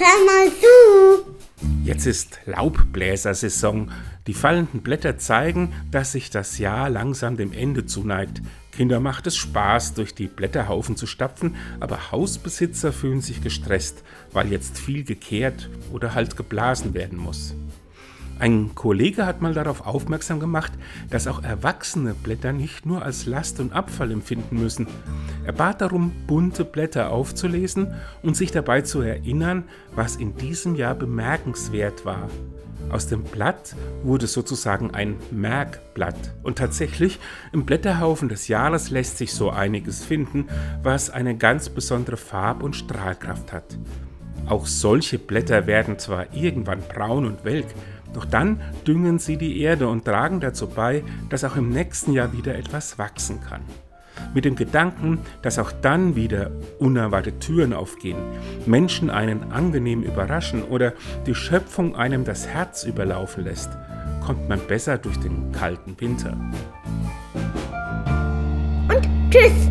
hör mal zu. Jetzt ist Laubbläsersaison. Die fallenden Blätter zeigen, dass sich das Jahr langsam dem Ende zuneigt. Kinder macht es Spaß, durch die Blätterhaufen zu stapfen, aber Hausbesitzer fühlen sich gestresst, weil jetzt viel gekehrt oder halt geblasen werden muss. Ein Kollege hat mal darauf aufmerksam gemacht, dass auch erwachsene Blätter nicht nur als Last und Abfall empfinden müssen. Er bat darum, bunte Blätter aufzulesen und sich dabei zu erinnern, was in diesem Jahr bemerkenswert war. Aus dem Blatt wurde sozusagen ein Merkblatt. Und tatsächlich, im Blätterhaufen des Jahres lässt sich so einiges finden, was eine ganz besondere Farb- und Strahlkraft hat. Auch solche Blätter werden zwar irgendwann braun und welk, doch dann düngen sie die Erde und tragen dazu bei, dass auch im nächsten Jahr wieder etwas wachsen kann. Mit dem Gedanken, dass auch dann wieder unerwartet Türen aufgehen, Menschen einen angenehm überraschen oder die Schöpfung einem das Herz überlaufen lässt, kommt man besser durch den kalten Winter. Und tschüss.